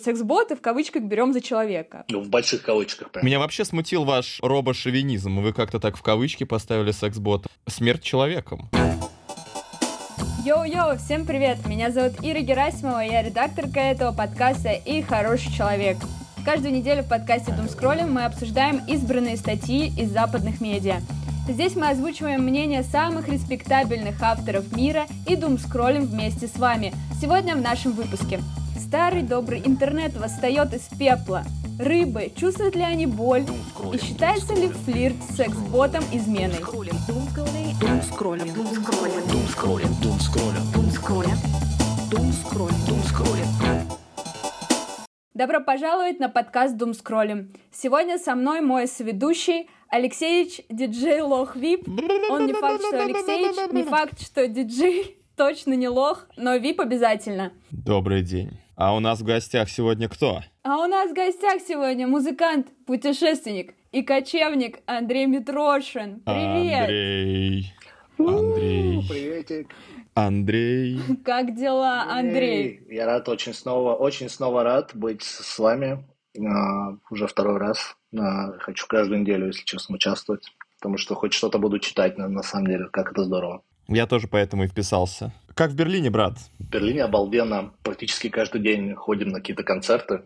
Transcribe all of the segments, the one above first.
Секс-боты в кавычках берем за человека. Ну, в больших кавычках. Прям. Меня вообще смутил ваш робошовинизм. Вы как-то так в кавычки поставили секс-бот. Смерть человеком. Йоу-йоу, всем привет! Меня зовут Ира Герасимова, я редакторка этого подкаста и хороший человек. Каждую неделю в подкасте Думскроллинг мы обсуждаем избранные статьи из западных медиа. Здесь мы озвучиваем мнение самых респектабельных авторов мира и думскроллим вместе с вами. Сегодня в нашем выпуске. Старый добрый интернет восстает из пепла. Рыбы, чувствуют ли они боль? И считается ли флирт с секс-ботом изменой? Добро пожаловать на подкаст Думскроллим. Сегодня со мной мой соведущий Алексеевич диджей Лох Вип. Он не факт, что Алексеевич, не факт, что диджей, точно не лох, но Вип обязательно. Добрый день. А у нас в гостях сегодня кто? А у нас в гостях сегодня музыкант, путешественник и кочевник Андрей Митрошин. Привет! Андрей. Андрей. Приветик. Андрей. Как дела, Андрей? Эй, Я рад очень снова, очень снова рад быть с вами. А, уже второй раз. А, хочу каждую неделю, если честно, участвовать. Потому что хоть что-то буду читать, на, на самом деле, как это здорово. Я тоже поэтому и вписался. Как в Берлине, брат? В Берлине обалденно. Практически каждый день ходим на какие-то концерты.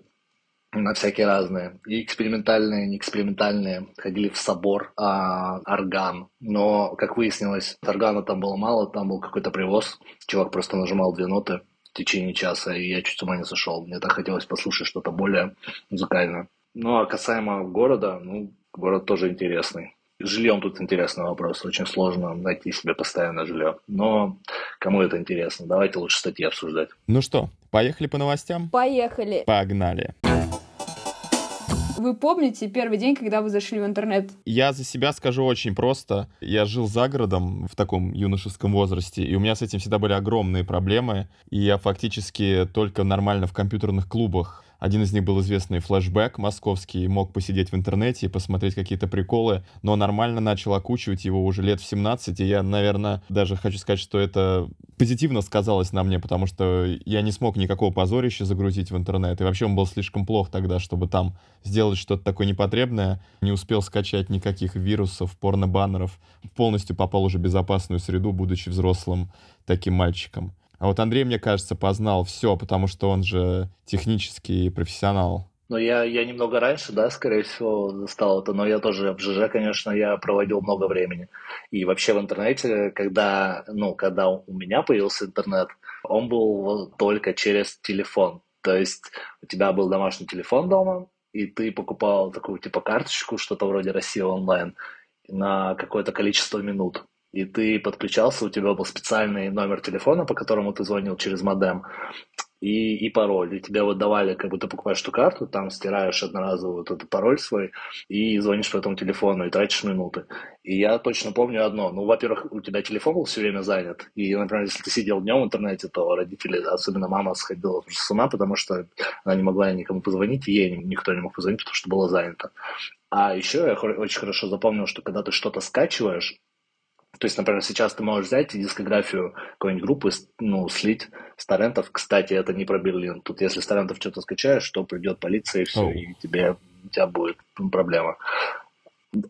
На всякие разные. И экспериментальные, не экспериментальные. Ходили в собор а, орган. Но, как выяснилось, органа там было мало, там был какой-то привоз. Чувак просто нажимал две ноты в течение часа, и я чуть с ума не сошел. Мне так хотелось послушать что-то более музыкальное. Ну, а касаемо города, ну, город тоже интересный. Жильем тут интересный вопрос. Очень сложно найти себе постоянное жилье. Но кому это интересно? Давайте лучше статьи обсуждать. Ну что, поехали по новостям? Поехали. Погнали. Вы помните первый день, когда вы зашли в интернет? Я за себя скажу очень просто. Я жил за городом в таком юношеском возрасте, и у меня с этим всегда были огромные проблемы. И я фактически только нормально в компьютерных клубах один из них был известный флешбэк московский, мог посидеть в интернете и посмотреть какие-то приколы, но нормально начал окучивать его уже лет в 17, и я, наверное, даже хочу сказать, что это позитивно сказалось на мне, потому что я не смог никакого позорища загрузить в интернет, и вообще он был слишком плох тогда, чтобы там сделать что-то такое непотребное, не успел скачать никаких вирусов, порно-баннеров, полностью попал уже в безопасную среду, будучи взрослым таким мальчиком. А вот Андрей, мне кажется, познал все, потому что он же технический профессионал. Но я, я немного раньше, да, скорее всего, застал это, но я тоже в ЖЖ, конечно, я проводил много времени. И вообще в интернете, когда, ну, когда у меня появился интернет, он был только через телефон. То есть у тебя был домашний телефон дома, и ты покупал такую типа карточку, что-то вроде Россия онлайн, на какое-то количество минут и ты подключался, у тебя был специальный номер телефона, по которому ты звонил через модем, и, и пароль. И тебе вот давали, как ты покупаешь эту карту, там стираешь одноразово вот этот пароль свой и звонишь по этому телефону и тратишь минуты. И я точно помню одно. Ну, во-первых, у тебя телефон был все время занят. И, например, если ты сидел днем в интернете, то родители, особенно мама, сходила с ума, потому что она не могла никому позвонить, и ей никто не мог позвонить, потому что было занято. А еще я очень хорошо запомнил, что когда ты что-то скачиваешь, то есть, например, сейчас ты можешь взять дискографию какой-нибудь группы, ну, слить с торрентов. Кстати, это не про Берлин. Тут если с торрентов что-то скачаешь, то придет полиция и все, oh. и тебе, у тебя будет проблема.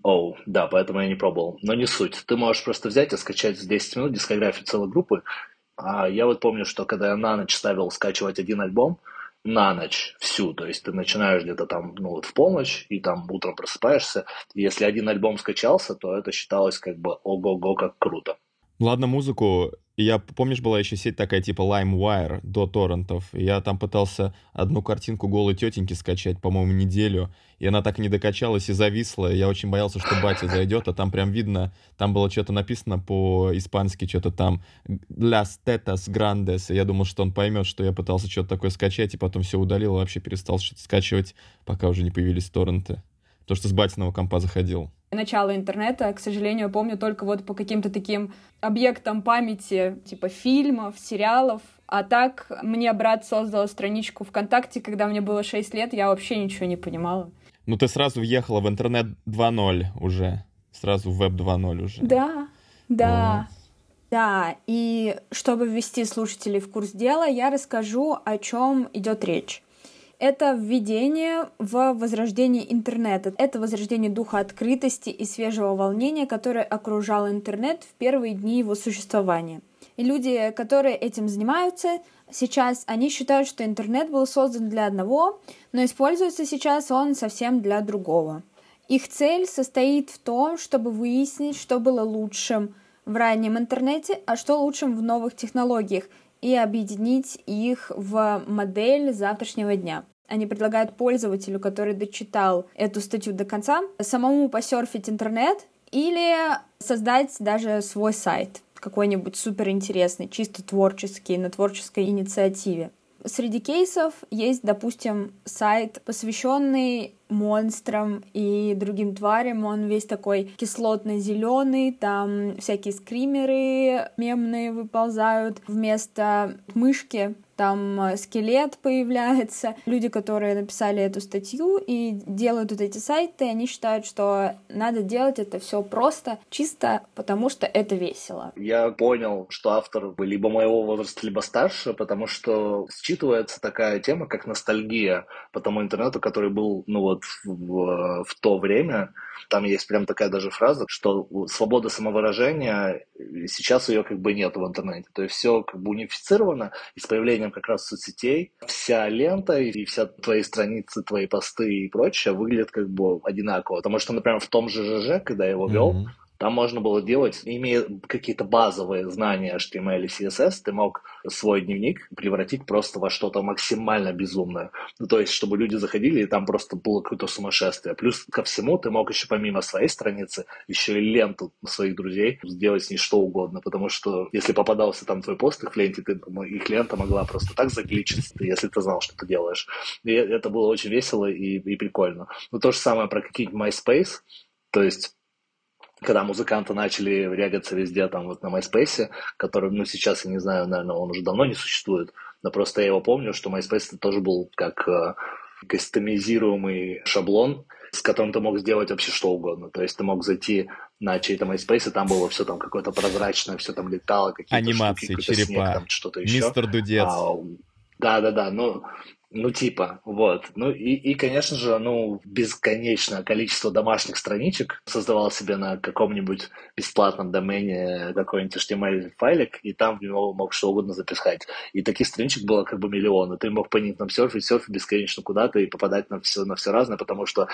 Оу, oh, да, поэтому я не пробовал. Но не суть. Ты можешь просто взять и скачать за 10 минут дискографию целой группы. А я вот помню, что когда я на ночь ставил скачивать один альбом, на ночь всю, то есть ты начинаешь где-то там, ну вот в полночь, и там утром просыпаешься, и если один альбом скачался, то это считалось как бы ого-го, как круто. Ладно, музыку я, помнишь, была еще сеть такая типа LimeWire до торрентов. Я там пытался одну картинку голой тетеньки скачать, по-моему, неделю. И она так и не докачалась и зависла. Я очень боялся, что батя зайдет, а там прям видно, там было что-то написано по-испански, что-то там «Las tetas grandes». И я думал, что он поймет, что я пытался что-то такое скачать, и потом все удалил, вообще перестал что-то скачивать, пока уже не появились торренты. То, что с батиного компа заходил начало интернета, к сожалению, помню только вот по каким-то таким объектам памяти, типа фильмов, сериалов. А так мне брат создал страничку ВКонтакте, когда мне было 6 лет, я вообще ничего не понимала. Ну ты сразу въехала в интернет 2.0 уже, сразу в веб 2.0 уже. Да, да. Вот. Да, и чтобы ввести слушателей в курс дела, я расскажу, о чем идет речь. Это введение в возрождение интернета. Это возрождение духа открытости и свежего волнения, которое окружало интернет в первые дни его существования. И люди, которые этим занимаются, сейчас они считают, что интернет был создан для одного, но используется сейчас он совсем для другого. Их цель состоит в том, чтобы выяснить, что было лучшим в раннем интернете, а что лучшим в новых технологиях, и объединить их в модель завтрашнего дня. Они предлагают пользователю, который дочитал эту статью до конца, самому посерфить интернет или создать даже свой сайт какой-нибудь суперинтересный, чисто творческий, на творческой инициативе. Среди кейсов есть, допустим, сайт, посвященный монстрам и другим тварям. Он весь такой кислотно-зеленый, там всякие скримеры мемные выползают вместо мышки там э, скелет появляется. Люди, которые написали эту статью и делают вот эти сайты, они считают, что надо делать это все просто, чисто потому что это весело. Я понял, что автор либо моего возраста, либо старше, потому что считывается такая тема, как ностальгия по тому интернету, который был, ну вот, в, в то время. Там есть прям такая даже фраза, что свобода самовыражения, сейчас ее как бы нет в интернете. То есть все как бы унифицировано, и с появлением как раз соцсетей вся лента и вся твои страницы, твои посты и прочее выглядят как бы одинаково. Потому что, например, в том же ЖЖ, когда я его вел, mm-hmm там можно было делать, имея какие-то базовые знания HTML и CSS, ты мог свой дневник превратить просто во что-то максимально безумное. Ну, то есть, чтобы люди заходили, и там просто было какое-то сумасшествие. Плюс ко всему ты мог еще помимо своей страницы еще и ленту своих друзей сделать с ней что угодно, потому что если попадался там твой пост их в ленте, ты, их лента могла просто так загличиться, если ты знал, что ты делаешь. И это было очень весело и, и прикольно. Но то же самое про какие-нибудь MySpace, то есть когда музыканты начали рягаться везде, там вот на MySpace, который, ну, сейчас, я не знаю, наверное, он уже давно не существует, но просто я его помню, что MySpace тоже был как э, кастомизируемый шаблон, с которым ты мог сделать вообще что угодно. То есть ты мог зайти на чей-то MySpace, и там было все там какое-то прозрачное, все там летало, какие-то Анимации, штуки, черепа, снег, там что-то еще. Мистер Дудец. А, да-да-да, ну, ну, типа, вот. Ну, и, и, конечно же, ну, бесконечное количество домашних страничек создавал себе на каком-нибудь бесплатном домене какой-нибудь HTML-файлик, и там в него мог что угодно записать. И таких страничек было как бы миллионы. Ты мог по ним там серфить, серфить бесконечно куда-то и попадать на все, на все разное, потому что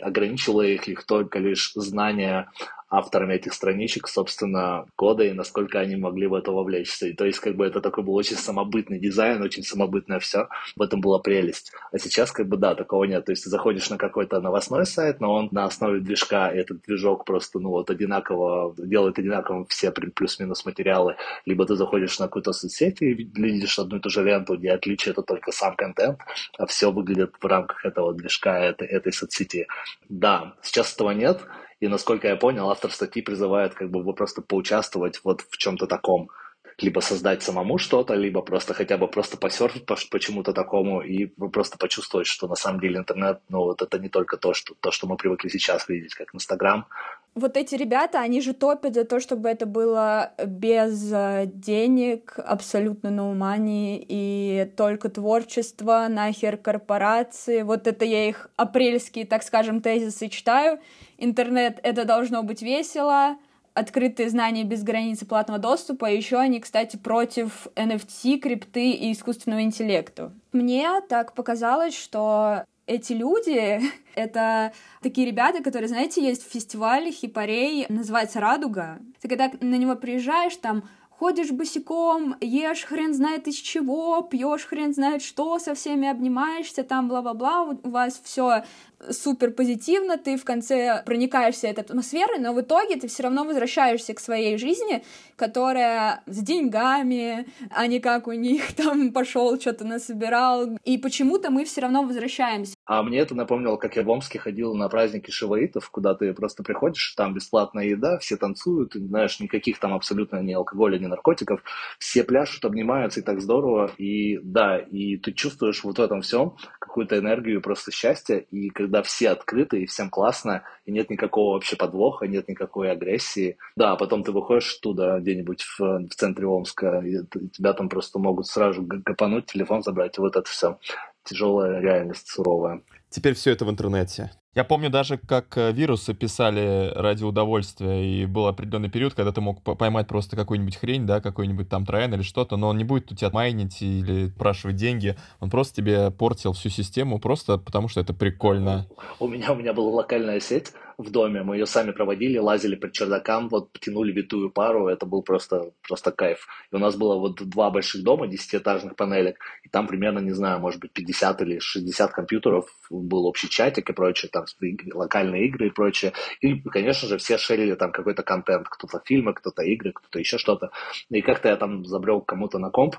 ограничивало их, их только лишь знание авторами этих страничек, собственно, кода и насколько они могли в это вовлечься. И то есть, как бы это такой был очень самобытный дизайн, очень самобытное все. В этом была прелесть. А сейчас, как бы, да, такого нет. То есть, ты заходишь на какой-то новостной сайт, но он на основе движка, и этот движок просто, ну, вот одинаково, делает одинаково все плюс-минус материалы. Либо ты заходишь на какую-то соцсеть и видишь одну и ту же ленту, где отличие это только сам контент, а все выглядит в рамках этого движка, этой, этой соцсети. Да, сейчас этого нет, и насколько я понял, автор статьи призывает как бы просто поучаствовать вот в чем-то таком. Либо создать самому что-то, либо просто хотя бы просто посерфить по, почему-то такому и просто почувствовать, что на самом деле интернет, ну вот это не только то, что, то, что мы привыкли сейчас видеть, как Инстаграм. Вот эти ребята, они же топят за то, чтобы это было без э, денег, абсолютно no money, и только творчество, нахер корпорации. Вот это я их апрельские, так скажем, тезисы читаю, интернет — это должно быть весело, открытые знания без границы платного доступа, и еще они, кстати, против NFT, крипты и искусственного интеллекта. Мне так показалось, что эти люди — это такие ребята, которые, знаете, есть в фестивале хипарей, называется «Радуга». Ты когда на него приезжаешь, там ходишь босиком, ешь хрен знает из чего, пьешь хрен знает что, со всеми обнимаешься, там бла-бла-бла, у вас все супер позитивно, ты в конце проникаешься этой атмосферой, но в итоге ты все равно возвращаешься к своей жизни, которая с деньгами, а не как у них там пошел, что-то насобирал. И почему-то мы все равно возвращаемся. А мне это напомнило, как я в Омске ходил на праздники шиваитов, куда ты просто приходишь, там бесплатная еда, все танцуют, знаешь, никаких там абсолютно ни алкоголя, ни наркотиков, все пляшут, обнимаются, и так здорово. И да, и ты чувствуешь вот в этом всем какую-то энергию просто счастья, и когда все открыты и всем классно, и нет никакого вообще подвоха, нет никакой агрессии. Да, потом ты выходишь туда где-нибудь в, в центре Омска, и тебя там просто могут сразу гапануть, телефон забрать, и вот это все. Тяжелая реальность суровая. Теперь все это в интернете. Я помню даже, как э, вирусы писали ради удовольствия, и был определенный период, когда ты мог поймать просто какую-нибудь хрень, да, какой-нибудь там троян или что-то, но он не будет у тебя майнить или спрашивать деньги, он просто тебе портил всю систему просто потому, что это прикольно. У меня, у меня была локальная сеть, в доме. Мы ее сами проводили, лазили по чердакам, вот тянули витую пару. Это был просто, просто кайф. И у нас было вот два больших дома, десятиэтажных панелек. И там примерно, не знаю, может быть, 50 или 60 компьютеров. Был общий чатик и прочее, там локальные игры и прочее. И, конечно же, все шерили там какой-то контент. Кто-то фильмы, кто-то игры, кто-то еще что-то. И как-то я там забрел кому-то на комп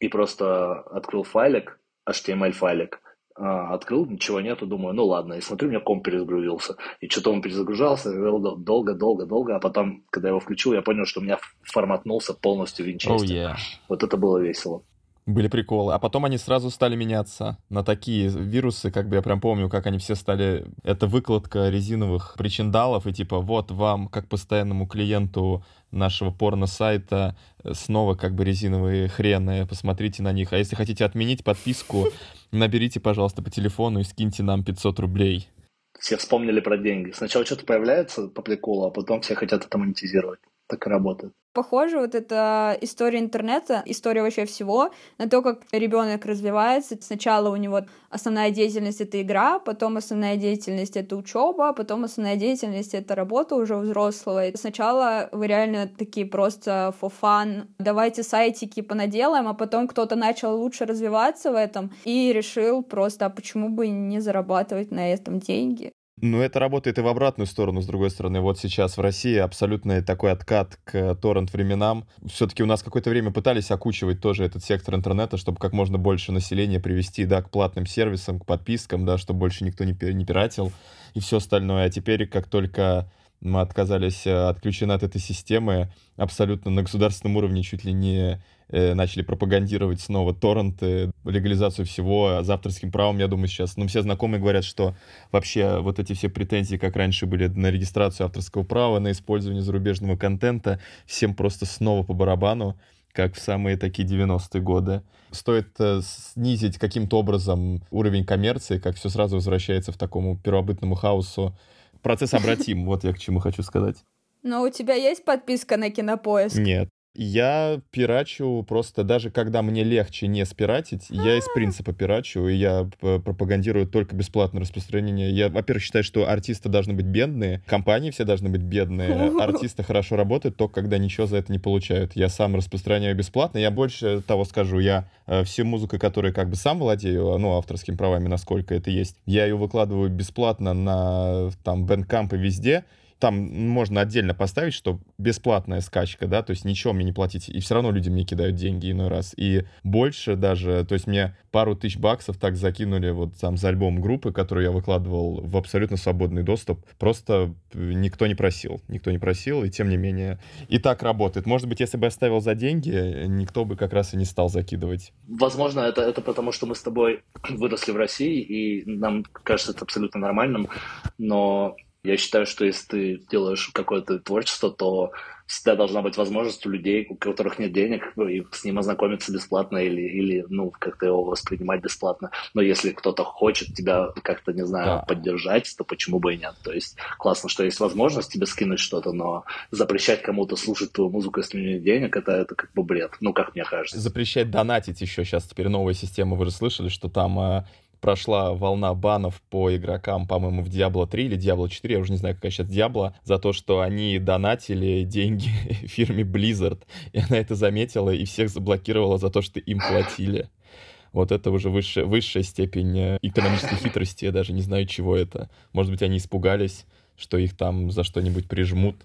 и просто открыл файлик, HTML-файлик, открыл, ничего нету, думаю, ну ладно, и смотрю, у меня комп перезагрузился. И что-то он перезагружался долго, долго, долго, а потом, когда я его включил, я понял, что у меня форматнулся полностью винчестер. Oh, yeah. Вот это было весело. Были приколы. А потом они сразу стали меняться на такие вирусы, как бы я прям помню, как они все стали... Это выкладка резиновых причиндалов, и типа вот вам, как постоянному клиенту нашего порно-сайта, снова как бы резиновые хрены, посмотрите на них. А если хотите отменить подписку, наберите, пожалуйста, по телефону и скиньте нам 500 рублей. Все вспомнили про деньги. Сначала что-то появляется по приколу, а потом все хотят это монетизировать. Так и работает. Похоже, вот эта история интернета, история вообще всего, на то, как ребенок развивается. Сначала у него основная деятельность — это игра, потом основная деятельность — это учеба, потом основная деятельность — это работа уже взрослого. И сначала вы реально такие просто for fun, давайте сайтики понаделаем, а потом кто-то начал лучше развиваться в этом и решил просто, а почему бы не зарабатывать на этом деньги? Ну, это работает и в обратную сторону, с другой стороны. Вот сейчас в России абсолютно такой откат к торрент-временам. Все-таки у нас какое-то время пытались окучивать тоже этот сектор интернета, чтобы как можно больше населения привести, да, к платным сервисам, к подпискам, да, чтобы больше никто не, не пиратил и все остальное. А теперь, как только мы отказались э, отключены от этой системы, абсолютно на государственном уровне чуть ли не э, начали пропагандировать снова торренты, легализацию всего с авторским правом, я думаю, сейчас. Ну, все знакомые говорят, что вообще вот эти все претензии, как раньше были на регистрацию авторского права, на использование зарубежного контента, всем просто снова по барабану как в самые такие 90-е годы. Стоит э, снизить каким-то образом уровень коммерции, как все сразу возвращается в такому первобытному хаосу процесс обратим, вот я к чему хочу сказать. Но у тебя есть подписка на Кинопоиск? Нет. Я пирачу просто, даже когда мне легче не спиратить, я из принципа пирачу, и я пропагандирую только бесплатное распространение. Я, во-первых, считаю, что артисты должны быть бедные, компании все должны быть бедные, артисты хорошо работают только когда ничего за это не получают. Я сам распространяю бесплатно, я больше того скажу, я э, всю музыку, которую как бы сам владею, ну, авторскими правами, насколько это есть, я ее выкладываю бесплатно на там Bandcamp и везде, там можно отдельно поставить, что бесплатная скачка, да, то есть ничего мне не платить, и все равно люди мне кидают деньги иной раз. И больше даже, то есть мне пару тысяч баксов так закинули вот там за альбом группы, которую я выкладывал в абсолютно свободный доступ. Просто никто не просил, никто не просил, и тем не менее и так работает. Может быть, если бы я ставил за деньги, никто бы как раз и не стал закидывать. Возможно, это, это потому, что мы с тобой выросли в России, и нам кажется это абсолютно нормальным, но я считаю, что если ты делаешь какое-то творчество, то всегда должна быть возможность у людей, у которых нет денег, ну, и с ним ознакомиться бесплатно или, или ну, как-то его воспринимать бесплатно. Но если кто-то хочет тебя как-то, не знаю, да. поддержать, то почему бы и нет? То есть классно, что есть возможность тебе скинуть что-то, но запрещать кому-то слушать твою музыку, если у него нет денег, это, это как бы бред. Ну, как мне кажется. Запрещать донатить еще сейчас теперь новая система, вы же слышали, что там э, прошла волна банов по игрокам, по-моему, в Diablo 3 или Diablo 4, я уже не знаю, какая сейчас Diablo, за то, что они донатили деньги фирме Blizzard. И она это заметила и всех заблокировала за то, что им платили. Вот это уже высшая, высшая степень э, экономической хитрости. Я даже не знаю, чего это. Может быть, они испугались, что их там за что-нибудь прижмут.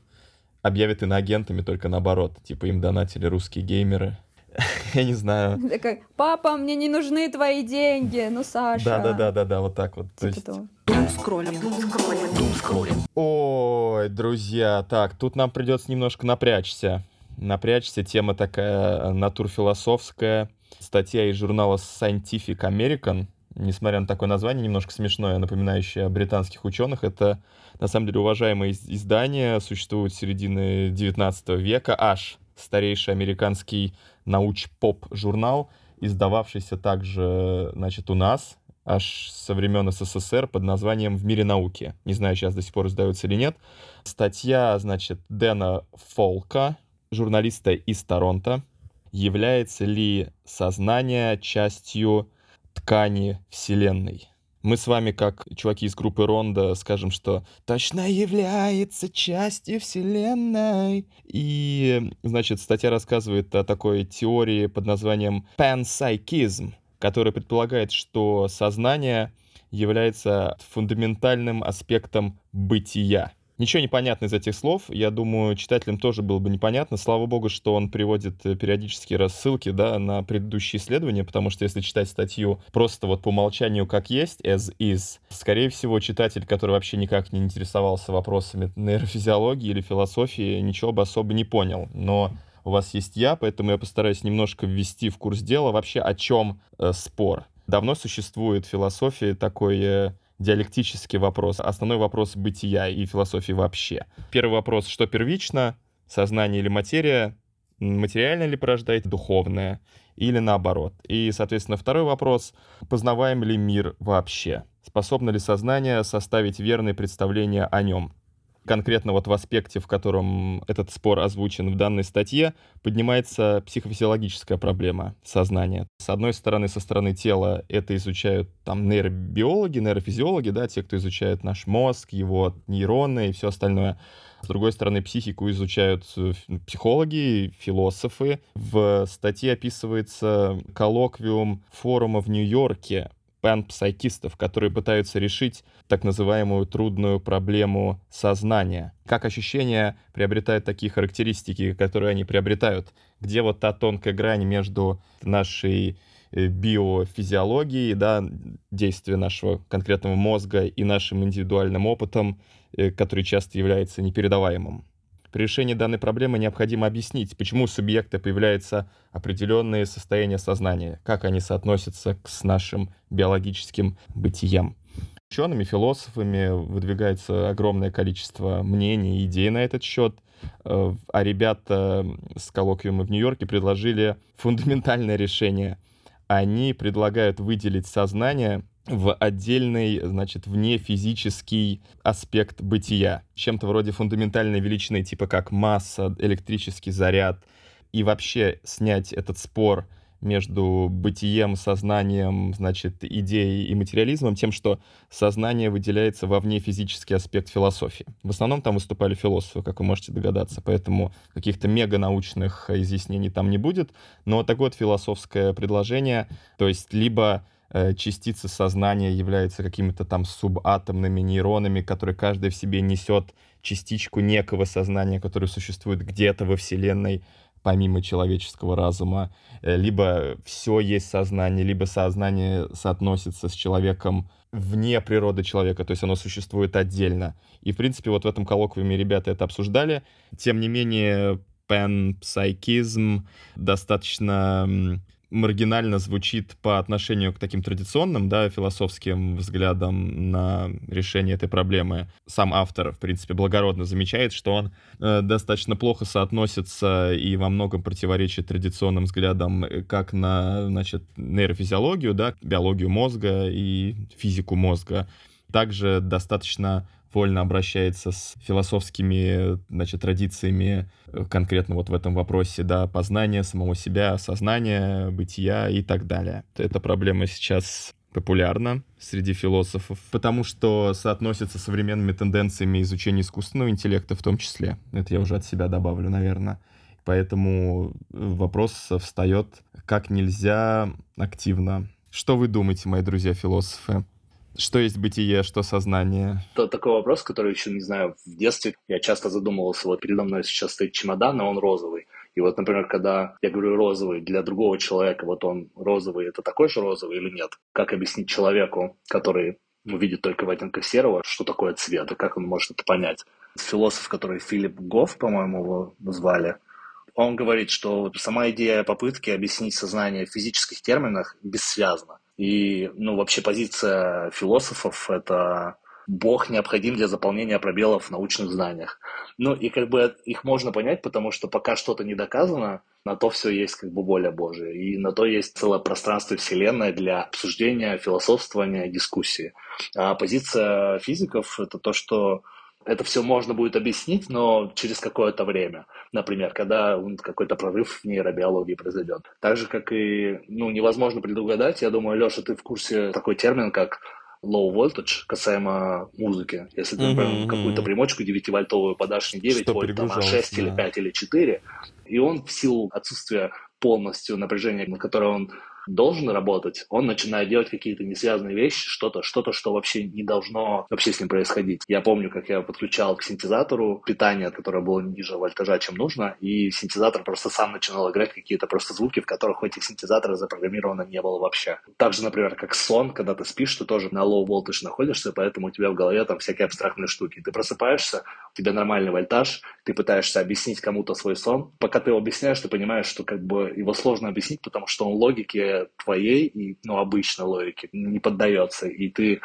Объявят иноагентами, только наоборот. Типа им донатили русские геймеры. я не знаю. Такая, папа, мне не нужны твои деньги, ну, Саша. Да-да-да-да-да, вот так вот. То есть... Ой, друзья, так, тут нам придется немножко напрячься. Напрячься, тема такая э, натурфилософская. Статья из журнала Scientific American, несмотря на такое название, немножко смешное, напоминающее о британских ученых, это на самом деле уважаемое издание, существует с середины 19 века, аж старейший американский науч-поп журнал. издававшийся также, значит, у нас, аж со времен СССР под названием «В мире науки». Не знаю, сейчас до сих пор издается или нет. Статья, значит, Дэна Фолка, журналиста из Торонто. Является ли сознание частью ткани Вселенной? Мы с вами, как чуваки из группы Ронда, скажем, что точно является частью Вселенной. И, значит, статья рассказывает о такой теории под названием панпсайкизм, которая предполагает, что сознание является фундаментальным аспектом бытия. Ничего не понятно из этих слов. Я думаю, читателям тоже было бы непонятно. Слава богу, что он приводит э, периодически рассылки да, на предыдущие исследования, потому что если читать статью просто вот по умолчанию как есть, as is, скорее всего, читатель, который вообще никак не интересовался вопросами нейрофизиологии или философии, ничего бы особо не понял. Но у вас есть я, поэтому я постараюсь немножко ввести в курс дела вообще о чем э, спор. Давно существует в философии такой э, диалектический вопрос, основной вопрос бытия и философии вообще. Первый вопрос, что первично, сознание или материя, материально ли порождает духовное, или наоборот. И, соответственно, второй вопрос, познаваем ли мир вообще? Способно ли сознание составить верное представление о нем? Конкретно вот в аспекте, в котором этот спор озвучен в данной статье, поднимается психофизиологическая проблема сознания. С одной стороны, со стороны тела это изучают там нейробиологи, нейрофизиологи, да, те, кто изучает наш мозг, его нейроны и все остальное. С другой стороны, психику изучают э, психологи, философы. В статье описывается коллоквиум форума в Нью-Йорке панпсайкистов, которые пытаются решить так называемую трудную проблему сознания. Как ощущения приобретают такие характеристики, которые они приобретают? Где вот та тонкая грань между нашей э, биофизиологией, да, действия нашего конкретного мозга и нашим индивидуальным опытом, э, который часто является непередаваемым? При решении данной проблемы необходимо объяснить, почему у субъекта появляются определенные состояния сознания, как они соотносятся с нашим биологическим бытием. Учеными, философами выдвигается огромное количество мнений и идей на этот счет, э, а ребята с коллоквиума в Нью-Йорке предложили фундаментальное решение. Они предлагают выделить сознание в отдельный, значит, вне физический аспект бытия, чем-то вроде фундаментальной величины, типа как масса, электрический заряд, и вообще снять этот спор между бытием, сознанием, значит, идеей и материализмом тем, что сознание выделяется во вне физический аспект философии. В основном там выступали философы, как вы можете догадаться, поэтому каких-то мега научных изъяснений там не будет. Но такое вот философское предложение, то есть либо Э, частицы сознания являются какими-то там субатомными нейронами, которые каждый в себе несет частичку некого сознания, которое существует где-то во Вселенной, помимо человеческого разума, э, либо все есть сознание, либо сознание соотносится с человеком вне природы человека, то есть оно существует отдельно. И, в принципе, вот в этом коллоквиуме ребята это обсуждали. Тем не менее, пенпсайкизм достаточно маргинально звучит по отношению к таким традиционным, да, философским взглядам на решение этой проблемы. Сам автор, в принципе, благородно замечает, что он э, достаточно плохо соотносится и во многом противоречит традиционным взглядам э, как на, значит, нейрофизиологию, да, биологию мозга и физику мозга. Также достаточно вольно обращается с философскими, значит, традициями э, конкретно вот в этом вопросе, да, познания самого себя, сознания, бытия и так далее. Эта проблема сейчас популярна среди философов, потому что соотносится с современными тенденциями изучения искусственного интеллекта в том числе. Это я уже от себя добавлю, наверное. Поэтому вопрос встает как нельзя активно. Что вы думаете, мои друзья-философы? Что есть бытие, что сознание? Это такой вопрос, который еще, не знаю, в детстве я часто задумывался. Вот передо мной сейчас стоит чемодан, а он розовый. И вот, например, когда я говорю розовый, для другого человека вот он розовый, это такой же розовый или нет? Как объяснить человеку, который увидит только в оттенках серого, что такое цвет, и как он может это понять? Философ, который Филипп Гофф, по-моему, его назвали, он говорит, что сама идея попытки объяснить сознание в физических терминах бессвязна. И, ну, вообще позиция философов — это Бог необходим для заполнения пробелов в научных знаниях. Ну и как бы их можно понять, потому что пока что-то не доказано, на то все есть как бы воля Божия. И на то есть целое пространство Вселенной для обсуждения, философствования, дискуссии. А позиция физиков — это то, что это все можно будет объяснить, но через какое-то время. Например, когда какой-то прорыв в нейробиологии произойдет. Так же, как и ну, невозможно предугадать, я думаю, Леша, ты в курсе такой термин, как low voltage касаемо музыки. Если ты, например, mm-hmm. какую-то примочку 9-вольтовую подашь не 9 Что вольт, там, а 6 да. или 5 или 4, и он в силу отсутствия полностью напряжения, на которое он должен работать, он начинает делать какие-то несвязанные вещи, что-то, что-то, что вообще не должно вообще с ним происходить. Я помню, как я подключал к синтезатору питание, которое было ниже вольтажа, чем нужно, и синтезатор просто сам начинал играть какие-то просто звуки, в которых у этих синтезаторов запрограммировано не было вообще. Так же, например, как сон, когда ты спишь, ты тоже на low voltage находишься, поэтому у тебя в голове там всякие абстрактные штуки. Ты просыпаешься, у тебя нормальный вольтаж, ты пытаешься объяснить кому-то свой сон. Пока ты его объясняешь, ты понимаешь, что как бы его сложно объяснить, потому что он твоей и, ну, обычной логике не поддается, и ты,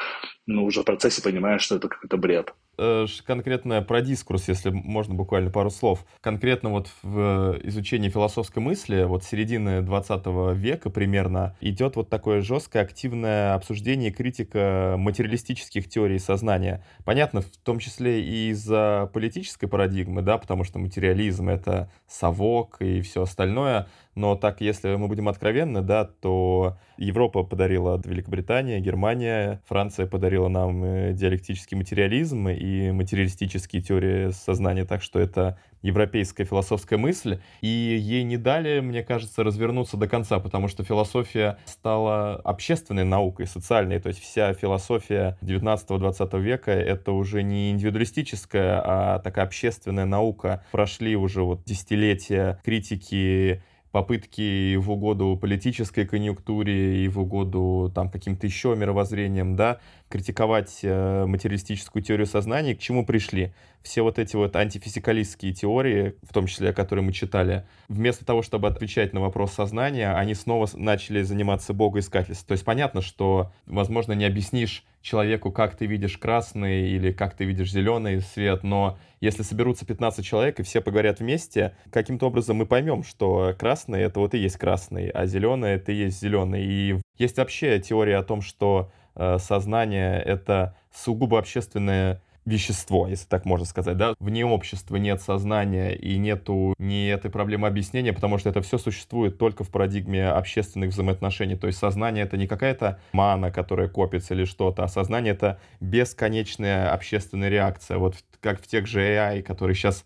ну, уже в процессе понимаешь, что это какой-то бред. Э, конкретно про дискурс, если можно буквально пару слов. Конкретно вот в изучении философской мысли, вот середины 20 века примерно, идет вот такое жесткое, активное обсуждение и критика материалистических теорий сознания. Понятно, в том числе и из-за политической парадигмы, да, потому что материализм — это совок и все остальное, но так, если мы будем откровенны, да, то Европа подарила Великобритания, Германия, Франция подарила нам э, диалектический материализм и материалистические теории сознания, так что это европейская философская мысль, и ей не дали, мне кажется, развернуться до конца, потому что философия стала общественной наукой, социальной, то есть вся философия 19-20 века — это уже не индивидуалистическая, а такая общественная наука. Прошли уже вот десятилетия критики попытки в угоду политической конъюнктуре и в угоду там каким-то еще мировоззрением, да, критиковать э, материалистическую теорию сознания, к чему пришли? Все вот эти вот антифизикалистские теории, в том числе, которые мы читали, вместо того, чтобы отвечать на вопрос сознания, они снова начали заниматься богоискательством. То есть понятно, что, возможно, не объяснишь человеку, как ты видишь красный или как ты видишь зеленый свет, но если соберутся 15 человек и все поговорят вместе, каким-то образом мы поймем, что красный — это вот и есть красный, а зеленый — это и есть зеленый. И есть вообще теория о том, что э, сознание — это сугубо общественное вещество, если так можно сказать, да. Вне общества нет сознания и нету ни этой проблемы объяснения, потому что это все существует только в парадигме общественных взаимоотношений. То есть сознание — это не какая-то мана, которая копится или что-то, а сознание — это бесконечная общественная реакция. Вот как в тех же AI, которые сейчас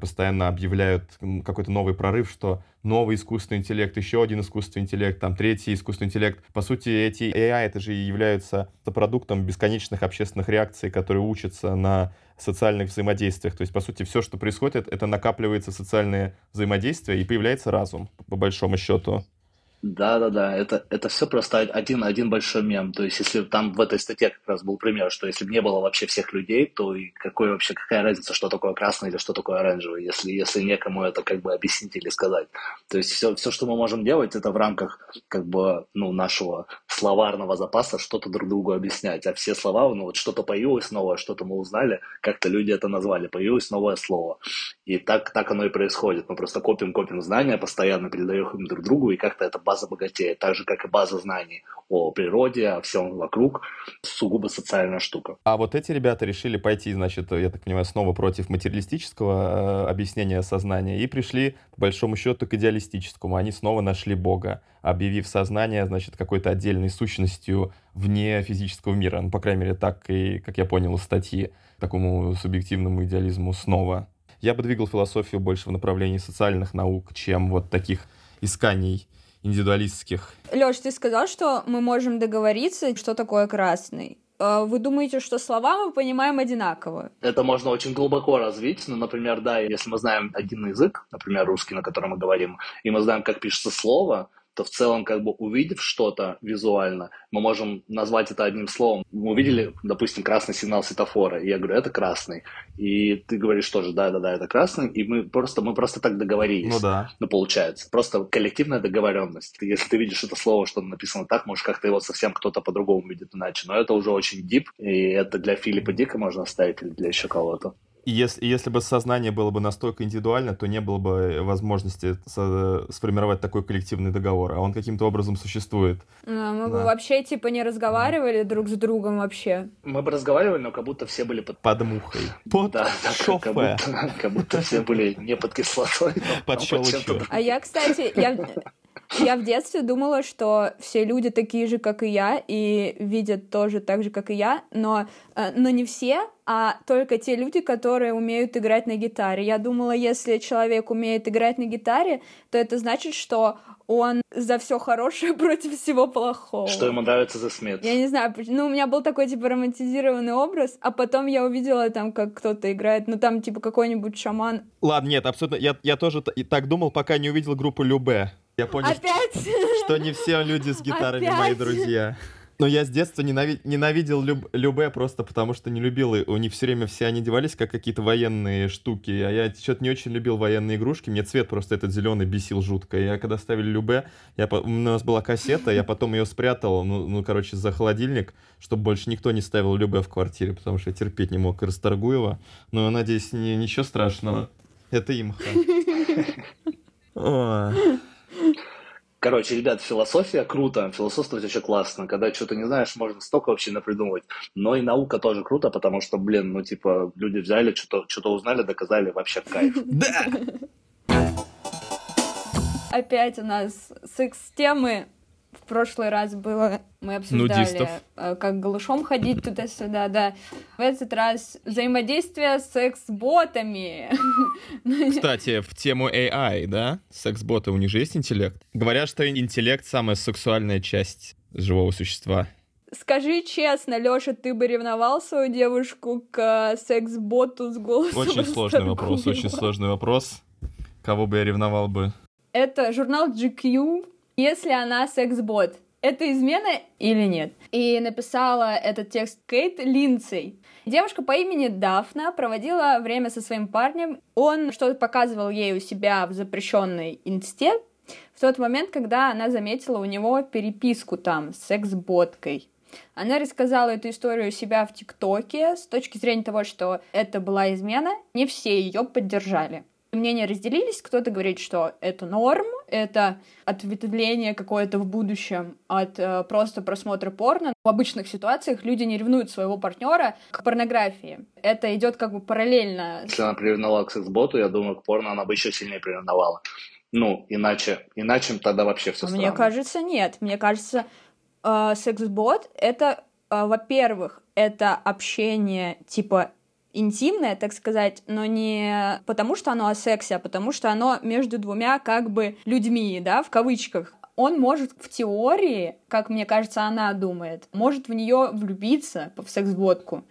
постоянно объявляют какой-то новый прорыв, что новый искусственный интеллект, еще один искусственный интеллект, там третий искусственный интеллект. По сути, эти AI это же являются продуктом бесконечных общественных реакций, которые учатся на социальных взаимодействиях. То есть, по сути, все, что происходит, это накапливается социальное взаимодействие и появляется разум, по большому счету. Да, да, да, это, это все просто один, один большой мем. То есть, если там в этой статье как раз был пример, что если бы не было вообще всех людей, то и какой вообще, какая разница, что такое красный или что такое оранжевый, если, если некому это как бы объяснить или сказать. То есть, все, все, что мы можем делать, это в рамках как бы, ну, нашего словарного запаса что-то друг другу объяснять. А все слова, ну, вот что-то появилось новое, что-то мы узнали, как-то люди это назвали, появилось новое слово. И так, так оно и происходит. Мы просто копим-копим знания, постоянно передаем их друг другу, и как-то это база богатеет, так же, как и база знаний о природе, о всем вокруг, сугубо социальная штука. А вот эти ребята решили пойти, значит, я так понимаю, снова против материалистического э, объяснения сознания и пришли, по большому счету, к идеалистическому. Они снова нашли Бога, объявив сознание, значит, какой-то отдельной сущностью вне физического мира. Ну, по крайней мере, так и, как я понял из статьи, такому субъективному идеализму снова. Я бы двигал философию больше в направлении социальных наук, чем вот таких исканий индивидуалистских. Лёш, ты сказал, что мы можем договориться, что такое красный. А вы думаете, что слова мы понимаем одинаково? Это можно очень глубоко развить. Ну, например, да, если мы знаем один язык, например, русский, на котором мы говорим, и мы знаем, как пишется слово, то в целом, как бы увидев что-то визуально, мы можем назвать это одним словом. Мы увидели, допустим, красный сигнал светофора, и я говорю, это красный. И ты говоришь тоже, да-да-да, это красный, и мы просто, мы просто так договорились. Ну да. Ну, получается. Просто коллективная договоренность. Если ты видишь это слово, что написано так, может, как-то его совсем кто-то по-другому видит иначе. Но это уже очень дип, и это для Филиппа Дика можно оставить или для еще кого-то. И если, если бы сознание было бы настолько индивидуально, то не было бы возможности со- сформировать такой коллективный договор, а он каким-то образом существует. А, Мы бы Да. вообще типа не разговаривали друг с другом вообще. Мы бы разговаривали, но как будто все были под... Под мухой. Под Да, да, как, как будто, как будто все были не под кислотой, но Под чем-то другим. А я, кстати, я, я в детстве думала, что все люди такие же, как и я, и видят тоже так же, как и я, но, э, но не все, а только те люди, которые умеют играть на гитаре. Я думала, если человек умеет играть на гитаре, то это значит, что он за все хорошее против всего плохого. Что ему нравится The Smiths. Я не знаю, ну, у меня был такой, типа, романтизированный образ, а потом я увидела там, как кто-то играет, ну, там, типа, какой-нибудь шаман. Ладно, нет, абсолютно. Я, я тоже так думал, пока не увидел группу Любе. Я понял, Опять? что не все люди с гитарами мои Опять? друзья. Но я с детства ненави- ненавидел Люб- Любе просто потому, что не любил. И у них все время все они одевались как какие-то военные штуки. А я что-то не очень любил военные игрушки. Мне цвет просто этот зеленый бесил жутко. И Я когда ставили Любе, я, по- у нас была кассета, я потом ее спрятал, ну, ну, короче, за холодильник, чтобы больше никто не ставил Любе в квартире, потому что я терпеть не мог Расторгуева. Но, надеюсь, не, ничего страшного. Это имха. Короче, ребят, философия круто, философствовать вообще классно. Когда что-то не знаешь, можно столько вообще напридумывать. Но и наука тоже круто, потому что, блин, ну типа люди взяли, что-то что узнали, доказали, вообще кайф. Да! Опять у нас секс-темы. В прошлый раз было, мы обсуждали, Нудистов. э, как голышом ходить туда-сюда, да. В этот раз взаимодействие с секс-ботами. Кстати, в тему AI, да? Секс-боты, у них же есть интеллект? Говорят, что интеллект самая сексуальная часть живого существа. Скажи честно, Лёша, ты бы ревновал свою девушку к секс-боту с голосом Очень сложный вопрос, очень сложный вопрос. Кого бы я ревновал бы? Это журнал GQ, если она секс-бот. Это измена или нет? И написала этот текст Кейт Линдсей. Девушка по имени Дафна проводила время со своим парнем. Он что-то показывал ей у себя в запрещенной инсте в тот момент, когда она заметила у него переписку там с секс-боткой. Она рассказала эту историю у себя в ТикТоке с точки зрения того, что это была измена. Не все ее поддержали. Мнения разделились. Кто-то говорит, что это норм, это ответвление какое-то в будущем от э, просто просмотра порно. В обычных ситуациях люди не ревнуют своего партнера к порнографии. Это идет как бы параллельно. Если она приревновала к секс-боту, я думаю, к порно она бы еще сильнее приревновала. Ну, иначе, иначе тогда вообще все А Мне кажется, нет. Мне кажется, э, секс-бот это, э, во-первых, это общение типа интимное, так сказать, но не потому, что оно о сексе, а потому, что оно между двумя как бы людьми, да, в кавычках. Он может в теории, как мне кажется, она думает, может в нее влюбиться в секс-ботку.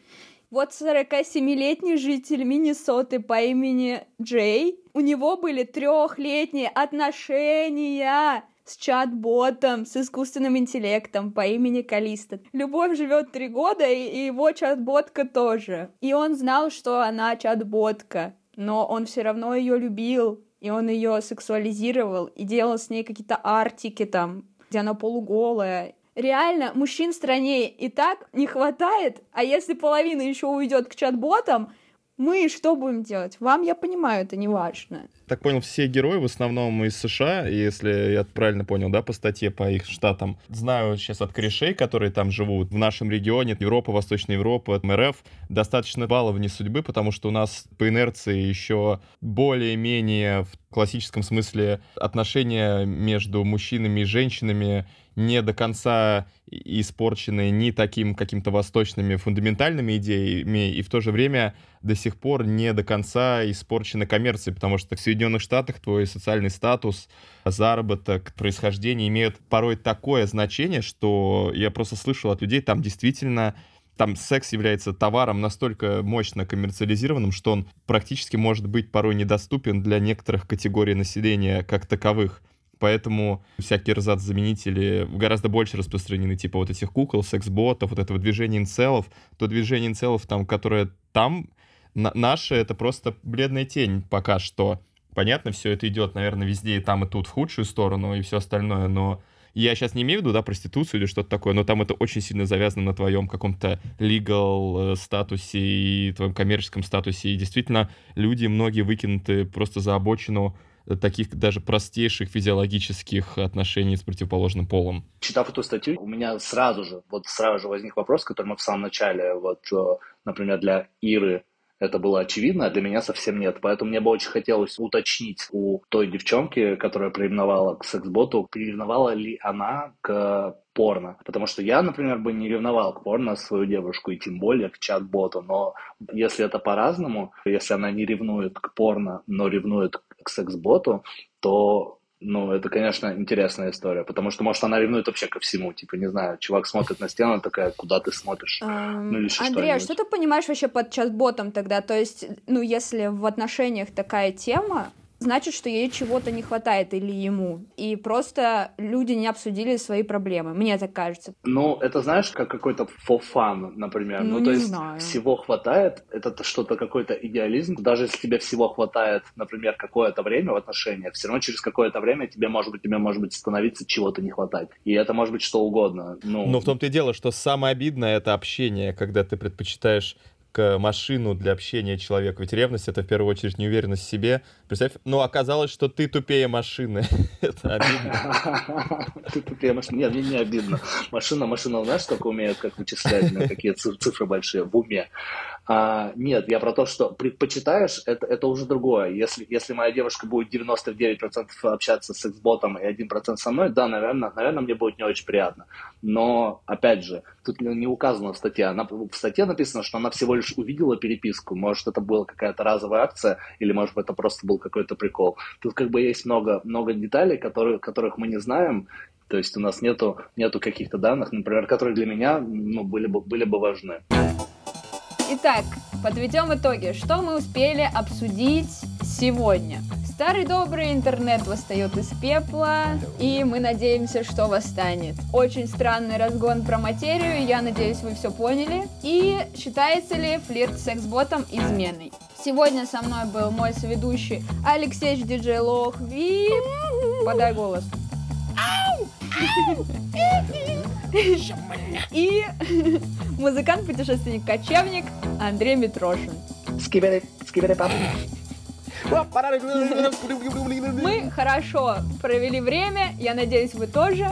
Вот 47-летний житель Миннесоты по имени Джей, у него были трехлетние отношения с чат-ботом, с искусственным интеллектом по имени Калиста. Любовь живет три года, и его чат-ботка тоже. И он знал, что она чат-ботка, но он все равно ее любил, и он ее сексуализировал, и делал с ней какие-то артики там, где она полуголая. Реально, мужчин в стране и так не хватает, а если половина еще уйдет к чат-ботам, мы что будем делать? Вам, я понимаю, это не важно. Так понял, все герои в основном из США, если я правильно понял, да, по статье, по их штатам. Знаю сейчас от корешей, которые там живут в нашем регионе, Европа, Восточная Европа, МРФ, достаточно баловни судьбы, потому что у нас по инерции еще более-менее в классическом смысле отношения между мужчинами и женщинами не до конца испорчены ни таким каким-то восточными фундаментальными идеями, и в то же время до сих пор не до конца испорчены коммерцией, потому что в Соединенных Штатах твой социальный статус, заработок, происхождение имеют порой такое значение, что я просто слышал от людей, там действительно там секс является товаром настолько мощно коммерциализированным, что он практически может быть порой недоступен для некоторых категорий населения как таковых. Поэтому всякие эрзац-заменители гораздо больше распространены, типа вот этих кукол, секс-ботов, вот этого движения инцелов. То движение инцелов, там, которое там, на наше, это просто бледная тень пока что. Понятно, все это идет, наверное, везде и там, и тут в худшую сторону и все остальное, но я сейчас не имею в виду, да, проституцию или что-то такое, но там это очень сильно завязано на твоем каком-то legal э, статусе и твоем коммерческом статусе. И действительно, люди, многие выкинуты просто за обочину таких даже простейших физиологических отношений с противоположным полом. Читав эту статью, у меня сразу же, вот сразу же возник вопрос, который мы в самом начале, вот, э, например, для Иры это было очевидно, а для меня совсем нет. Поэтому мне бы очень хотелось уточнить у той девчонки, которая приревновала к секс-боту, приревновала ли она к порно. Потому что я, например, бы не ревновал к порно свою девушку, и тем более к чат-боту. Но если это по-разному, если она не ревнует к порно, но ревнует к секс-боту, то ну, это, конечно, интересная история, потому что, может, она ревнует вообще ко всему, типа, не знаю, чувак смотрит на стену, такая, куда ты смотришь? Um, ну, или Андрей, а что ты понимаешь вообще под чат-ботом тогда? То есть, ну, если в отношениях такая тема, значит, что ей чего-то не хватает или ему. И просто люди не обсудили свои проблемы. Мне так кажется. Ну, это знаешь, как какой-то fun, например. Ну, ну то есть знаю. всего хватает, это что-то какой-то идеализм. Даже если тебе всего хватает, например, какое-то время в отношениях, все равно через какое-то время тебе может быть, тебе может быть становиться чего-то не хватать. И это может быть что угодно. Ну, Но в том-то и дело, что самое обидное это общение, когда ты предпочитаешь к машину для общения человека. Ведь ревность — это в первую очередь неуверенность в себе. Представь, ну, оказалось, что ты тупее машины. это обидно. Ты тупее машины. Нет, мне не обидно. Машина, машина, знаешь, как умеет, как вычислять, какие цифры большие в уме. А, нет, я про то, что предпочитаешь, это, это уже другое. Если, если моя девушка будет 99% общаться с эксботом и 1% со мной, да, наверное, наверное, мне будет не очень приятно. Но, опять же, тут не указано в статье. Она, в статье написано, что она всего лишь увидела переписку. Может, это была какая-то разовая акция, или, может это просто был какой-то прикол. Тут как бы есть много, много деталей, которые, которых мы не знаем, то есть у нас нету, нету каких-то данных, например, которые для меня ну, были, бы, были бы важны. Итак, подведем итоги. Что мы успели обсудить сегодня? Старый добрый интернет восстает из пепла, и мы надеемся, что восстанет. Очень странный разгон про материю, я надеюсь, вы все поняли. И считается ли флирт с секс-ботом изменой? Сегодня со мной был мой соведущий Алексей Диджей Лох. Вип! Подай голос. И музыкант-путешественник-кочевник Андрей Митрошин. Скибери, скибери, папа. Мы хорошо провели время, я надеюсь, вы тоже.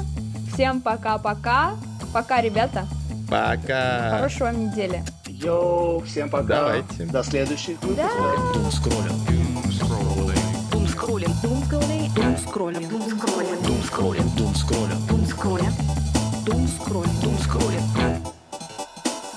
Всем пока-пока. Пока, ребята. Пока. Хорошей вам недели. Йоу, всем пока. Давайте. До следующих выпусков. Да. Дум скроллим. Дум скроллим. Дум скроллим. Дум скроллим. Дум скроллим. Дум скроллим. Дум.